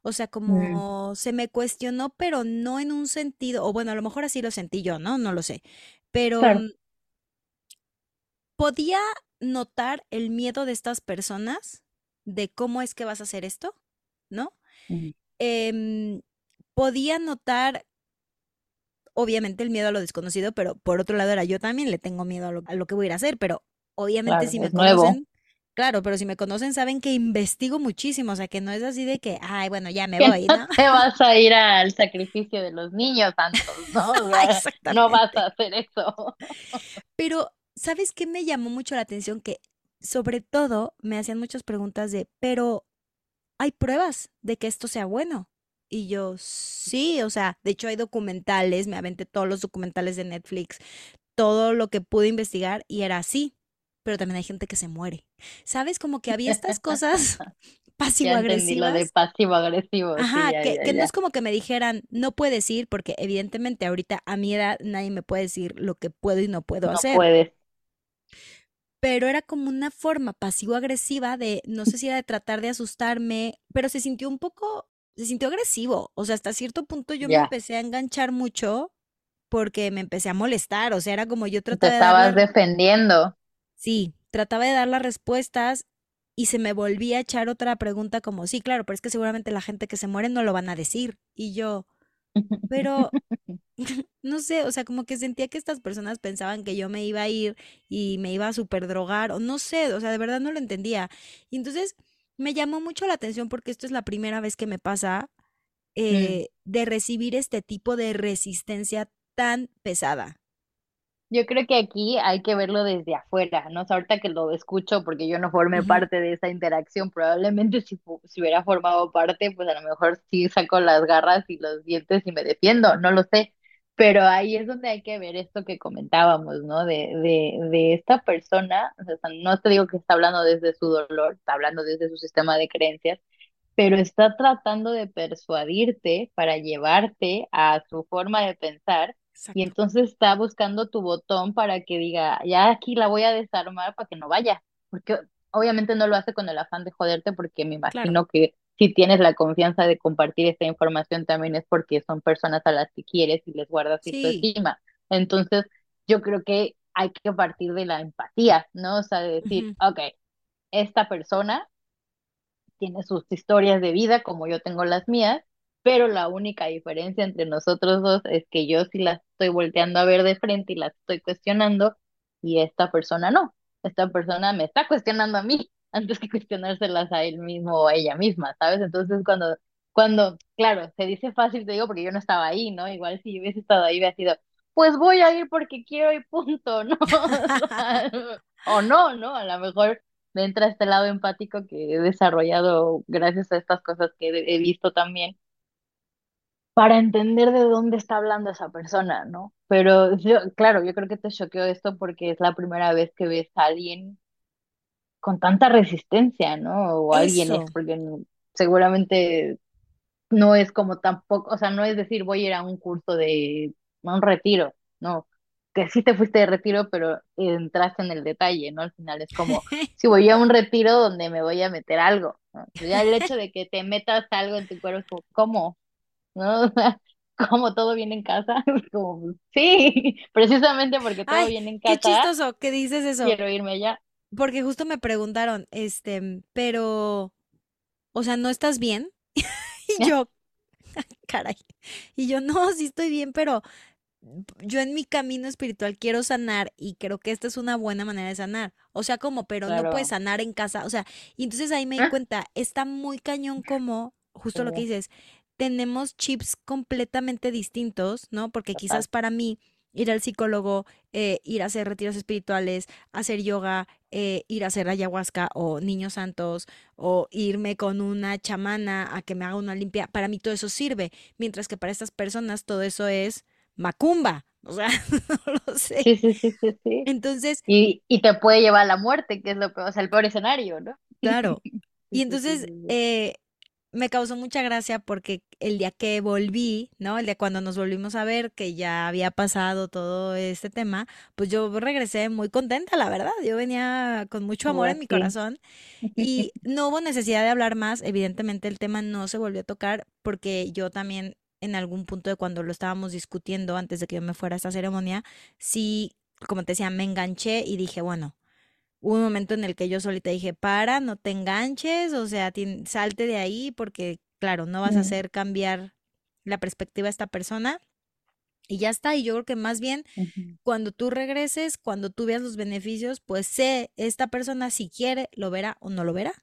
O sea, mm, como se me cuestionó, pero no en un sentido, o bueno, a lo mejor así lo sentí yo, ¿no? No lo sé. Pero Claro. mm, podía notar el miedo de estas personas de cómo es que vas a hacer esto, ¿no? Em, podía notar, obviamente, el miedo a lo desconocido, pero por otro lado era yo también le tengo miedo a lo, a lo que voy a ir a hacer, pero obviamente Claro, si me nuevo. Claro, pero si me conocen saben que investigo muchísimo, o sea, que no es así de que, ay, bueno, ya me voy, no ¿no? te vas a ir al sacrificio de los niños santos, ¿no? O sea, no vas Exactamente. a hacer eso. Pero, ¿sabes qué me llamó mucho la atención? Que sobre todo me hacían muchas preguntas de, pero ¿hay pruebas de que esto sea bueno? Y yo, sí, o sea, de hecho hay documentales, me aventé todos los documentales de Netflix, todo lo que pude investigar y era así, pero también hay gente que se muere. ¿Sabes? Como que había estas cosas entendí lo de pasivo-agresivas. pasivo-agresivo, sí, Ajá, ya, que, ya, que no es como que me dijeran, no puedes ir, porque evidentemente ahorita a mi edad nadie me puede decir lo que puedo y no puedo No hacer. puedes. pero era como una forma pasivo-agresiva de, no sé si era de tratar de asustarme, pero se sintió un poco, se sintió agresivo. O sea, hasta cierto punto yo me empecé a enganchar mucho porque me empecé a molestar. O sea, era como yo Te trataba de dar estabas las, defendiendo. Sí, trataba de dar las respuestas y se me volvía a echar otra pregunta como, sí, claro, pero es que seguramente la gente que se muere no lo van a decir. Y yo, pero no sé, o sea, como que sentía que estas personas pensaban que yo me iba a ir y me iba a super drogar, o no sé, o sea, de verdad no lo entendía. Y entonces me llamó mucho la atención porque esto es la primera vez que me pasa Mm. eh, de recibir este tipo de resistencia tan pesada. Yo creo que aquí hay que verlo desde afuera, ¿no? O sea, ahorita que lo escucho, porque yo no formé Ujú, parte de esa interacción, probablemente si, si hubiera formado parte, pues a lo mejor sí saco las garras y los dientes y me defiendo, no lo sé. Pero ahí es donde hay que ver esto que comentábamos, ¿no? De, de, de esta persona, o sea, no te digo que está hablando desde su dolor, está hablando desde su sistema de creencias, pero está tratando de persuadirte para llevarte a su forma de pensar y entonces está buscando tu botón para que diga, ya aquí la voy a desarmar para que no vaya, porque obviamente no lo hace con el afán de joderte porque me Claro. imagino que si tienes la confianza de compartir esta información también es porque son personas a las que quieres y les guardas Sí. estima. Entonces, yo creo que hay que partir de la empatía, ¿no? O sea, de decir, ujú, ok, esta persona tiene sus historias de vida como yo tengo las mías, pero la única diferencia entre nosotros dos es que yo sí las estoy volteando a ver de frente y las estoy cuestionando y esta persona no. Esta persona me está cuestionando a mí antes que cuestionárselas a él mismo o a ella misma, ¿sabes? Entonces cuando, cuando, claro, se dice fácil, te digo, porque yo no estaba ahí, ¿no? Igual si yo hubiese estado ahí hubiera sido, pues voy a ir porque quiero y punto, ¿no? O no, ¿no? A lo mejor me entra este lado empático que he desarrollado gracias a estas cosas que he he visto también, para entender de dónde está hablando esa persona, ¿no? Pero yo, claro, yo creo que te choqueó esto porque es la primera vez que ves a alguien con tanta resistencia, ¿no? O alguien es porque seguramente no es como tampoco, o sea, no es decir voy a ir a un curso de, a un retiro, no, que sí te fuiste de retiro, pero entraste en el detalle, ¿no? Al final es como, si voy a un retiro donde me voy a meter algo, ya el hecho de que te metas algo en tu cuerpo, es como, ¿cómo? ¿No? O sea, como todo viene en casa, como, sí, precisamente porque todo Ay, viene en qué casa, chistoso que dices eso, quiero irme allá. porque justo me preguntaron, este, pero, o sea, ¿no estás bien? Y yo, caray. Y yo, no, sí estoy bien, pero yo en mi camino espiritual quiero sanar y creo que esta es una buena manera de sanar. O sea, como, pero no puedes sanar en casa. O sea, y entonces ahí me di Ah, cuenta, está muy cañón como, Sí, justo lo que dices, tenemos chips completamente distintos, ¿no? Porque total. quizás para mí ir al psicólogo, eh, ir a hacer retiros espirituales, hacer yoga, eh, ir a hacer ayahuasca o niños santos o irme con una chamana a que me haga una limpia, para mí todo eso sirve, mientras que para estas personas todo eso es macumba, o sea, no lo sé. Sí, sí, sí, sí, sí. Entonces, Y, y te puede llevar a la muerte, que es lo peor, o sea, el peor escenario, ¿no? claro, y entonces eh, me causó mucha gracia porque el día que volví, ¿no? El día cuando nos volvimos a ver, que ya había pasado todo este tema, pues yo regresé muy contenta, la verdad. Yo venía con mucho amor en mi corazón y no hubo necesidad de hablar más. Evidentemente el tema no se volvió a tocar porque yo también en algún punto de cuando lo estábamos discutiendo antes de que yo me fuera a esta ceremonia, sí, como te decía, me enganché y dije, bueno. Un momento en el que yo solita dije, para, no te enganches, o sea, salte de ahí porque, claro, no vas a hacer cambiar la perspectiva a esta persona y ya está. Y yo creo que más bien cuando tú regreses, cuando tú veas los beneficios, pues sé, esta persona si quiere, lo verá o no lo verá,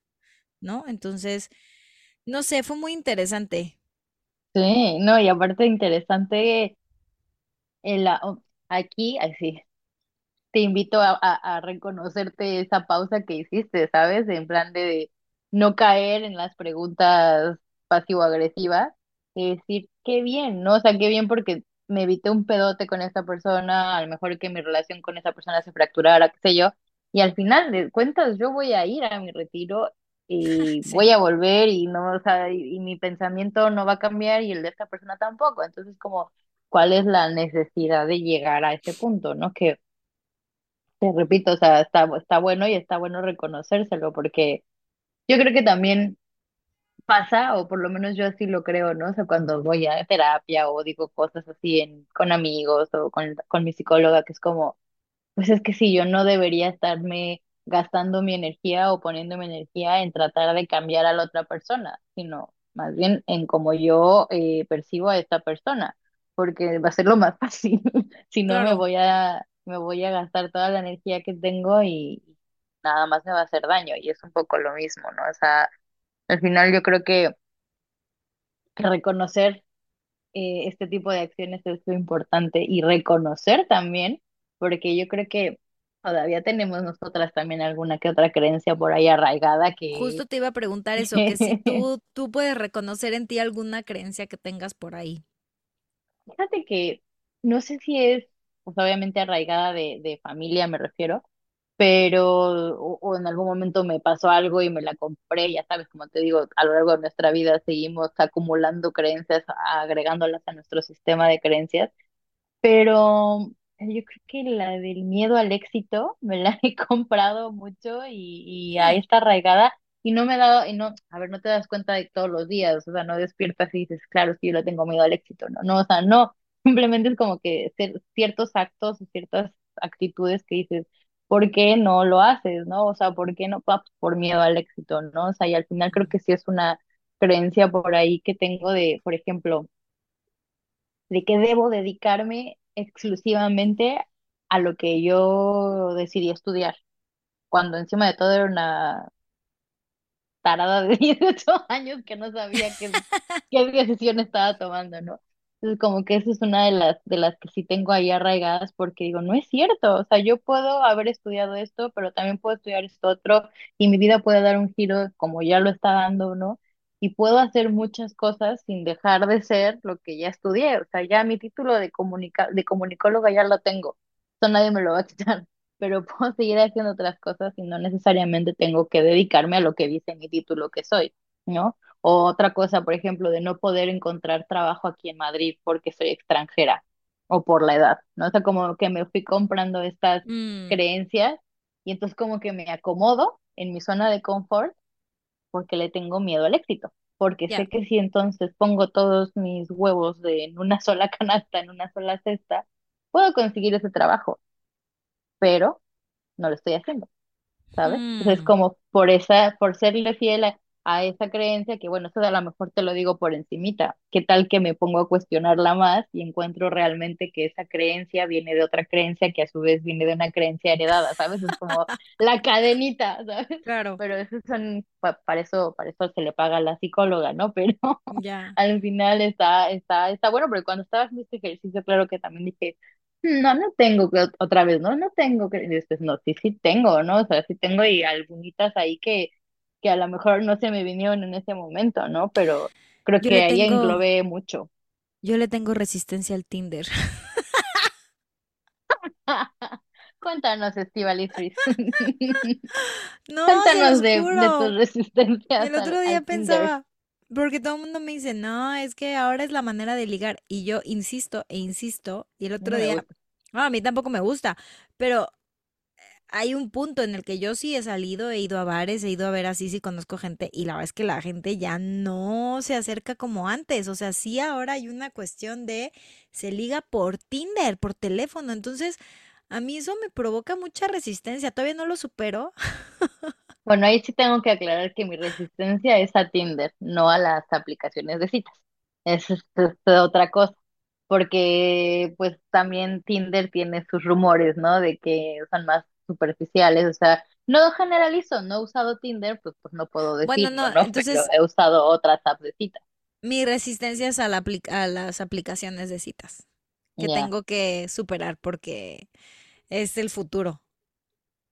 ¿no? Entonces, no sé, fue muy interesante. Sí, no, y aparte interesante, el, o- aquí, así, te invito a, a, a reconocerte esa pausa que hiciste, ¿sabes? En plan de no caer en las preguntas pasivo-agresivas y decir, qué bien, ¿no? O sea, qué bien porque me evité un pedote con esta persona, a lo mejor que mi relación con esa persona se fracturara, qué sé yo, y al final de cuentas yo voy a ir a mi retiro y Sí. voy a volver y no, o sea, y, y mi pensamiento no va a cambiar y el de esta persona tampoco, entonces como, ¿cuál es la necesidad de llegar a ese punto, ¿no? Que te repito, o sea, está, está bueno y está bueno reconocérselo, porque yo creo que también pasa, o por lo menos yo así lo creo, ¿no? O sea, cuando voy a terapia o digo cosas así en, con amigos o con, con mi psicóloga, que es como, pues es que sí, yo no debería estarme gastando mi energía o poniendo mi energía en tratar de cambiar a la otra persona, sino más bien en cómo yo eh, percibo a esta persona, porque va a ser lo más fácil, si no me voy a, me voy a gastar toda la energía que tengo y nada más me va a hacer daño, y es un poco lo mismo, ¿no? O sea, al final yo creo que, que reconocer eh, este tipo de acciones es lo importante y reconocer también, porque yo creo que todavía tenemos nosotras también alguna que otra creencia por ahí arraigada que... Justo te iba a preguntar eso, que si tú, tú puedes reconocer en ti alguna creencia que tengas por ahí. Fíjate que no sé si es, pues obviamente arraigada de, de familia me refiero, pero o, en algún momento me pasó algo y me la compré, ya sabes, como te digo, a lo largo de nuestra vida seguimos acumulando creencias, agregándolas a nuestro sistema de creencias, pero yo creo que la del miedo al éxito me la he comprado mucho y, y ahí está arraigada y no me he dado, y no, a ver, no te das cuenta de todos los días, o sea, no despiertas y dices, claro, sí, yo le tengo miedo al éxito, no, no, o sea, no, simplemente es como que ciertos actos o ciertas actitudes que dices, ¿por qué no lo haces, no? O sea, ¿por qué no? Por miedo al éxito, ¿no? O sea, y al final creo que sí es una creencia por ahí que tengo de, por ejemplo, de que debo dedicarme exclusivamente a lo que yo decidí estudiar, cuando encima de todo era una tarada de 18 años que no sabía qué, qué decisión estaba tomando, ¿no? Entonces, como que esa es una de las, de las que sí tengo ahí arraigadas porque digo, no es cierto, o sea, yo puedo haber estudiado esto, pero también puedo estudiar esto otro y mi vida puede dar un giro como ya lo está dando, ¿no? Y puedo hacer muchas cosas sin dejar de ser lo que ya estudié, o sea, ya mi título de, comunica de comunicóloga ya lo tengo, eso nadie me lo va a quitar, pero puedo seguir haciendo otras cosas y no necesariamente tengo que dedicarme a lo que dice mi título que soy, ¿no? O otra cosa, por ejemplo, de no poder encontrar trabajo aquí en Madrid porque soy extranjera o por la edad, ¿no? O sea, como que me fui comprando estas mm. creencias y entonces como que me acomodo en mi zona de confort porque le tengo miedo al éxito, porque sé que si entonces pongo todos mis huevos de, en una sola canasta, en una sola cesta, puedo conseguir ese trabajo, pero no lo estoy haciendo, ¿sabes? Entonces mm. como por esa, por serle fiel a, a esa creencia que, bueno, eso a lo mejor te lo digo por encimita, ¿qué tal que me pongo a cuestionarla más y encuentro realmente que esa creencia viene de otra creencia que a su vez viene de una creencia heredada, ¿sabes? Es como la cadenita, ¿sabes? Claro. Pero eso son, para eso, para eso se le paga a la psicóloga, ¿no? Pero al final está, está, está bueno, porque cuando estaba haciendo este ejercicio, claro que también dije, no, no tengo otra vez, no, no tengo que, después, no, sí, sí tengo, ¿no? O sea, sí tengo y algunitas ahí que que a lo mejor no se me vinieron en ese momento, ¿no? Pero creo que ahí englobé mucho. Yo le tengo resistencia al Tinder. Cuéntanos, Estivalis no, Cuéntanos de, de, tu resistencia. El otro día pensaba, porque todo el mundo me dice, no, es que ahora es la manera de ligar. Y yo insisto e insisto. Y el otro día, a mí tampoco me gusta, pero hay un punto en el que yo sí he salido, he ido a bares, he ido a ver así, sí conozco gente, y la verdad es que la gente ya no se acerca como antes. O sea, sí ahora hay una cuestión de se liga por Tinder, por teléfono. Entonces, a mí eso me provoca mucha resistencia. Todavía no lo supero. Bueno, ahí sí tengo que aclarar que mi resistencia es a Tinder, no a las aplicaciones de citas. Eso es otra cosa porque pues también Tinder tiene sus rumores, ¿no? De que son más superficiales, o sea, no generalizo, no he usado Tinder, pues, pues no puedo decirlo, bueno, no, Entonces, he usado otras apps de citas. Mi resistencia es a, la a las aplicaciones de citas, que tengo que superar porque es el futuro.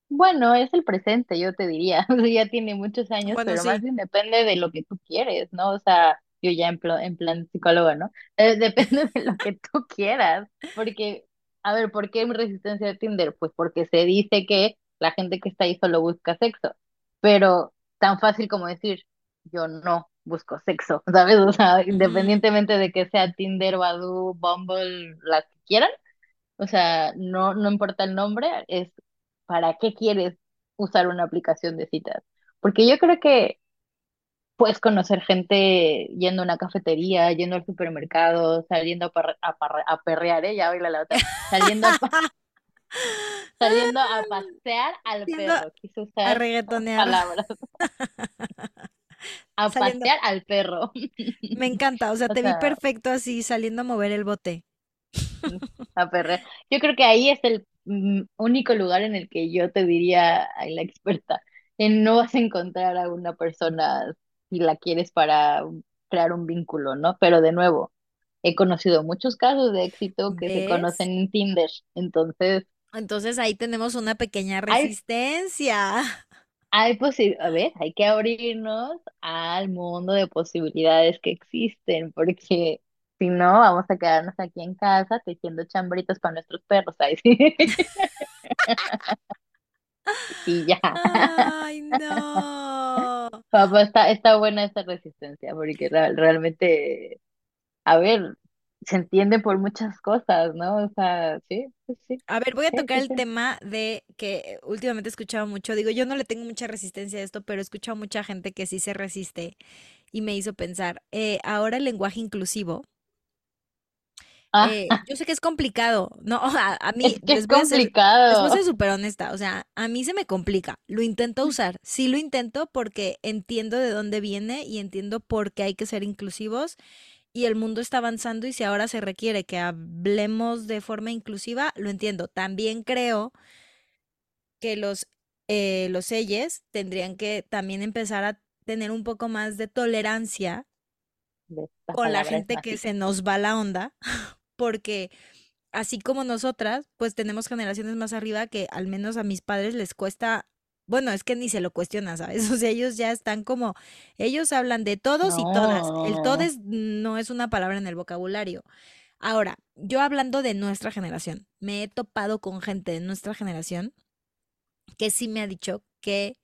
Bueno, es el presente, yo te diría. O sea, ya tiene muchos años, pero más bien depende de lo que tú quieres, ¿no? O sea, yo ya en, en plan psicóloga, ¿no? Eh, depende de lo que tú quieras, porque a ver, ¿por qué mi resistencia de Tinder? Pues porque se dice que la gente que está ahí solo busca sexo, pero tan fácil como decir, yo no busco sexo, ¿sabes? O sea, independientemente de que sea Tinder, Badoo, Bumble, las que quieran, o sea, no, no importa el nombre, es para qué quieres usar una aplicación de citas. Porque yo creo que puedes conocer gente yendo a una cafetería, yendo al supermercado, saliendo a, a, perrear, ¿eh? Ya oí la otra. Saliendo a, saliendo a pasear al perro. Quise usar a reggaetonear. palabras. a pasear al perro. Me encanta, o sea, te vi perfecto así saliendo a mover el bote. A perrear. Yo creo que ahí es el mm, único lugar en el que yo te diría a la experta, en no vas a encontrar a una persona si la quieres para crear un vínculo, ¿no? Pero de nuevo, he conocido muchos casos de éxito que se conocen en Tinder, entonces... Entonces ahí tenemos una pequeña resistencia. Hay, a ver, hay que abrirnos al mundo de posibilidades que existen, porque si no, vamos a quedarnos aquí en casa tejiendo chambritos para nuestros perros. Ahí sí. y ya. Ay, no. Papá, está, está buena esta resistencia, porque realmente, a ver, se entiende por muchas cosas, ¿no? O sea, sí, sí. A ver, voy a tocar el tema de que últimamente he escuchado mucho, digo, yo no le tengo mucha resistencia a esto, pero he escuchado mucha gente que sí se resiste y me hizo pensar, eh, ahora el lenguaje inclusivo, Ah. eh, yo sé que es complicado, no, a, mí, es que es complicado. Ser, súper honesta, o sea, a mí se me complica, lo intento usar, sí lo intento porque entiendo de dónde viene y entiendo por qué hay que ser inclusivos y el mundo está avanzando y si ahora se requiere que hablemos de forma inclusiva, lo entiendo. También creo que los, eh, los elles tendrían que también empezar a tener un poco más de tolerancia con la gente que se nos va la onda, porque así como nosotras, pues tenemos generaciones más arriba que al menos a mis padres les cuesta bueno, es que ni se lo cuestiona, ¿sabes? O sea, ellos ya están como, ellos hablan de todos y todas. El todes no es una palabra en el vocabulario. Ahora, yo hablando de nuestra generación, me he topado con gente de nuestra generación que sí me ha dicho que,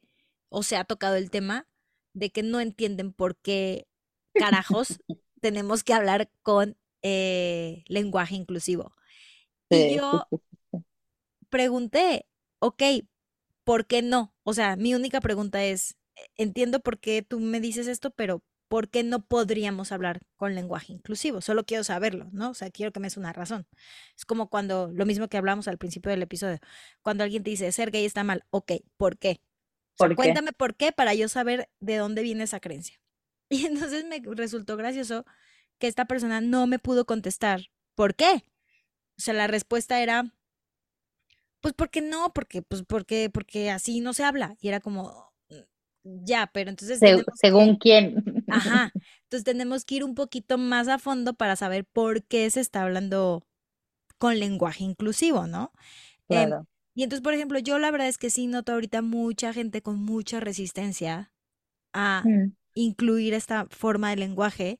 o se ha tocado el tema de que no entienden por qué carajos tenemos que hablar con eh, lenguaje inclusivo. Y yo pregunté, ok, ¿por qué no? O sea, mi única pregunta es, e, entiendo por qué tú me dices esto, pero ¿por qué no podríamos hablar con lenguaje inclusivo? Solo quiero saberlo, ¿no? O sea, quiero que me des una razón. Es como cuando, lo mismo que hablamos al principio del episodio, cuando alguien te dice, ser gay está mal, ok, ¿por qué? Cuéntame por qué para yo saber de dónde viene esa creencia. Y entonces me resultó gracioso que esta persona no me pudo contestar, ¿por qué? O sea, la respuesta era, pues porque no, porque, pues porque, porque así no se habla. Y era como, mm, ya, pero entonces. según quién. Ajá. Entonces tenemos que ir un poquito más a fondo para saber por qué se está hablando con lenguaje inclusivo, ¿no? Em, claro. y entonces, por ejemplo, yo la verdad es que sí noto ahorita mucha gente con mucha resistencia a mm. incluir esta forma de lenguaje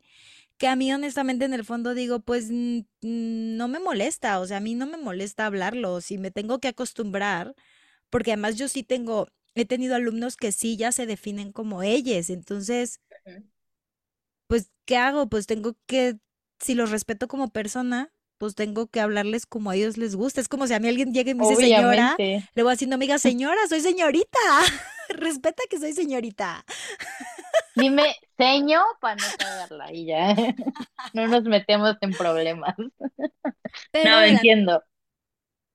que a mí honestamente en el fondo digo, pues no me molesta, o sea, a mí no me molesta hablarlo, si me tengo que acostumbrar, porque además yo sí tengo, he tenido alumnos que sí ya se definen como ellos, entonces, pues, ¿qué hago? Pues tengo que, si los respeto como persona, pues tengo que hablarles como a ellos les gusta. Es como si a mí alguien llegue y me dice señora, le voy haciendo amiga, señora, soy señorita. Respeta que soy señorita. Dime seño para no cagarla y ya. No nos metemos en problemas. no, entiendo.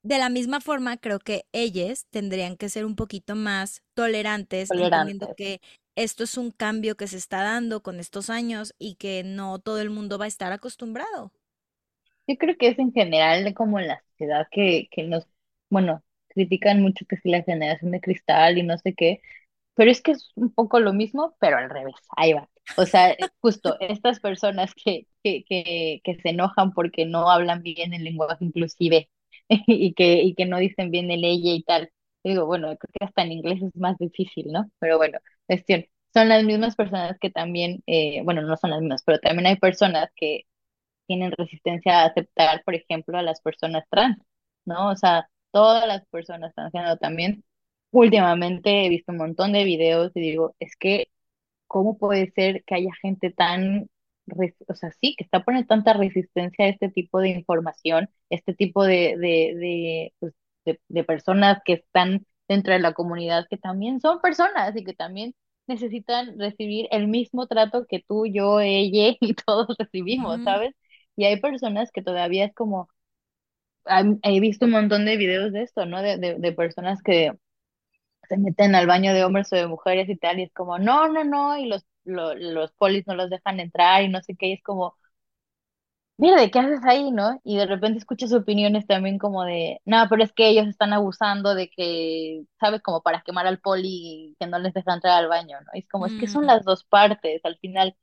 de la misma forma, creo que ellas tendrían que ser un poquito más tolerantes, entendiendo que esto es un cambio que se está dando con estos años y que no todo el mundo va a estar acostumbrado. Yo creo que es en general como en la sociedad que, que nos, bueno, critican mucho que si la generación de cristal y no sé qué, pero es que es un poco lo mismo, pero al revés, ahí va. O sea, justo estas personas que, que, que, que se enojan porque no hablan bien el lenguaje inclusive y que, y que no dicen bien el ella y tal. Digo, bueno, creo que hasta en inglés es más difícil, ¿no? Pero bueno, cuestión. Son las mismas personas que también, eh, bueno, no son las mismas, pero también hay personas que tienen resistencia a aceptar, por ejemplo, a las personas trans, ¿no? O sea, todas las personas transgénero también últimamente he visto un montón de videos y digo, es que, ¿cómo puede ser que haya gente tan, o sea, sí, que está poniendo tanta resistencia a este tipo de información, este tipo de, de, pues, de, de, personas que están dentro de la comunidad, que también son personas y que también necesitan recibir el mismo trato que tú, yo, ella y todos recibimos, ¿sabes? Y hay personas que todavía es como, he visto un montón de videos de esto, ¿no? De, de, de personas que se meten al baño de hombres o de mujeres y tal, y es como, no, no, no, y los los polis no los dejan entrar y no sé qué, es como, mira, ¿qué haces ahí, no? Y de repente escuchas opiniones también como de, no, pero es que ellos están abusando de que, ¿sabes? Como para quemar al poli y que no les dejan entrar al baño, ¿no? Y es como, es que son mm. las dos partes, al final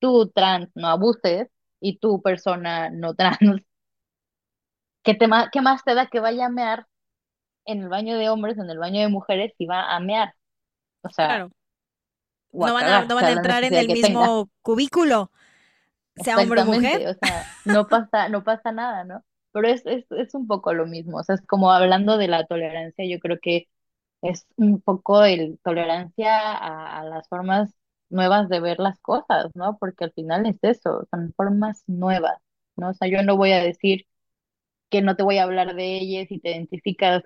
tú trans no abuses y tú persona no trans, ¿qué, te, ¿qué más te da que vaya a mear en el baño de hombres, en el baño de mujeres y va a mear? O sea, no van a, no van a entrar en el mismo cubículo, sea hombre o mujer. O sea, no pasa, no pasa nada, ¿no? Pero es, es, es un poco lo mismo. O sea, es como hablando de la tolerancia, yo creo que es un poco el tolerancia a, a las formas nuevas de ver las cosas, ¿no? Porque al final es eso, son formas nuevas, ¿no? O sea, yo no voy a decir que no te voy a hablar de ellas y te identificas,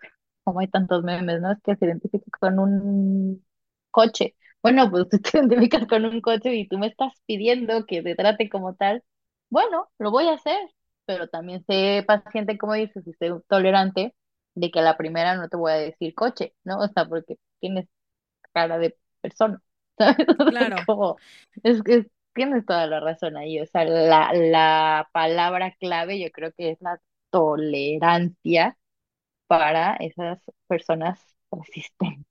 como hay tantos memes, ¿no? Es que se identifica con un coche. Bueno, pues tú te identificas con un coche y tú me estás pidiendo que te trate como tal. Bueno, lo voy a hacer, pero también sé paciente, como dices, y sé tolerante de que a la primera no te voy a decir coche, ¿no? O sea, porque tienes cara de persona. ¿sabes? Claro. es que tienes toda la razón ahí. O sea, la, la palabra clave yo creo que es la tolerancia para esas personas resistentes.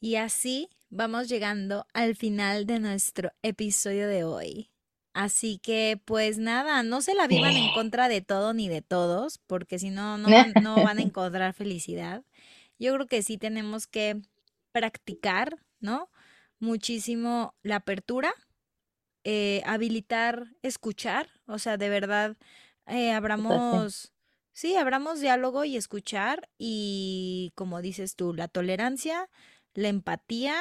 Y así vamos llegando al final de nuestro episodio de hoy. Así que, pues nada, no se la vivan en contra de todo ni de todos, porque si no, no, no van a encontrar felicidad. Yo creo que sí tenemos que practicar, ¿no? Muchísimo la apertura, eh, habilitar, escuchar, o sea, de verdad, eh, abramos, sí, abramos diálogo y escuchar y, como dices tú, la tolerancia, la empatía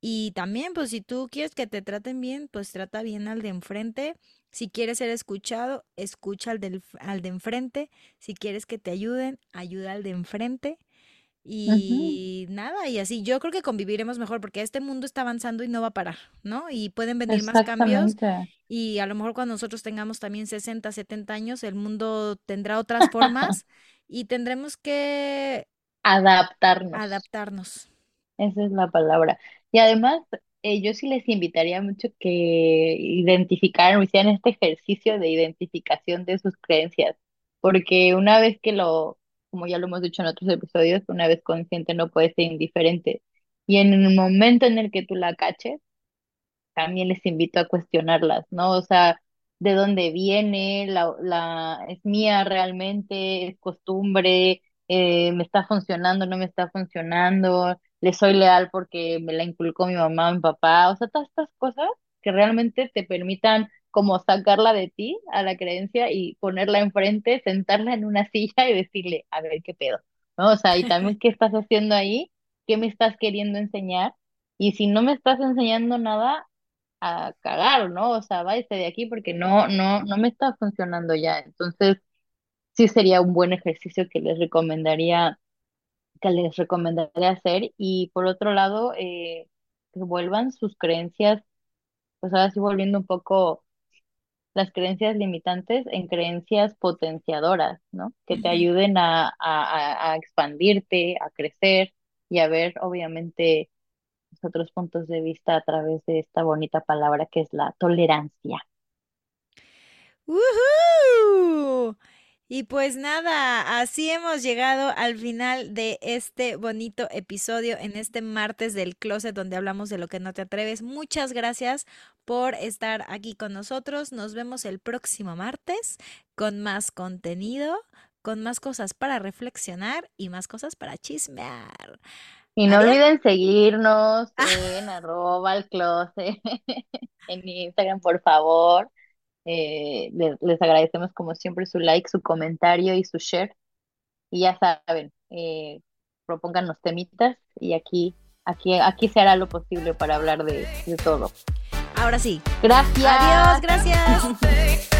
y también, pues si tú quieres que te traten bien, pues trata bien al de enfrente. Si quieres ser escuchado, escucha al, del, al de enfrente. Si quieres que te ayuden, ayuda al de enfrente. Y nada, y así yo creo que conviviremos mejor porque este mundo está avanzando y no va a parar, ¿no? Y pueden venir más cambios y a lo mejor cuando nosotros tengamos también 60, 70 años, el mundo tendrá otras formas y tendremos que adaptarnos. Adaptarnos. Esa es la palabra. Y además, eh, yo sí les invitaría mucho que identificaran, hicieran este ejercicio de identificación de sus creencias, porque una vez que lo, como ya lo hemos dicho en otros episodios, una vez consciente no puede ser indiferente. Y en el momento en el que tú la caches, también les invito a cuestionarlas, ¿no? O sea, ¿de dónde viene? La, la, ¿Es mía realmente? ¿Es costumbre? Eh, ¿Me está funcionando? ¿No me está funcionando? le soy leal porque me la inculcó mi mamá, mi papá, o sea, todas estas cosas que realmente te permitan como sacarla de ti a la creencia y ponerla enfrente, sentarla en una silla y decirle, a ver qué pedo, ¿no? O sea, y también qué estás haciendo ahí, qué me estás queriendo enseñar, y si no me estás enseñando nada, a cagar, ¿no? O sea, váyase de aquí porque no, no, no me está funcionando ya. Entonces, sí sería un buen ejercicio que les recomendaría que les recomendaría hacer y por otro lado eh, que vuelvan sus creencias, pues ahora sí volviendo un poco las creencias limitantes en creencias potenciadoras, ¿no? Que te ayuden a, a, a expandirte, a crecer y a ver obviamente otros puntos de vista a través de esta bonita palabra que es la tolerancia. Y pues nada, así hemos llegado al final de este bonito episodio en este martes del closet donde hablamos de lo que no te atreves. Muchas gracias por estar aquí con nosotros. Nos vemos el próximo martes con más contenido, con más cosas para reflexionar y más cosas para chismear. Y no olviden seguirnos en arroba al closet en Instagram, por favor. Eh, les, agradecemos como siempre su like, su comentario y su share. Y ya saben, eh, propónganos temitas y aquí, aquí, aquí se hará lo posible para hablar de, de todo. Ahora sí. Gracias. Adiós, gracias.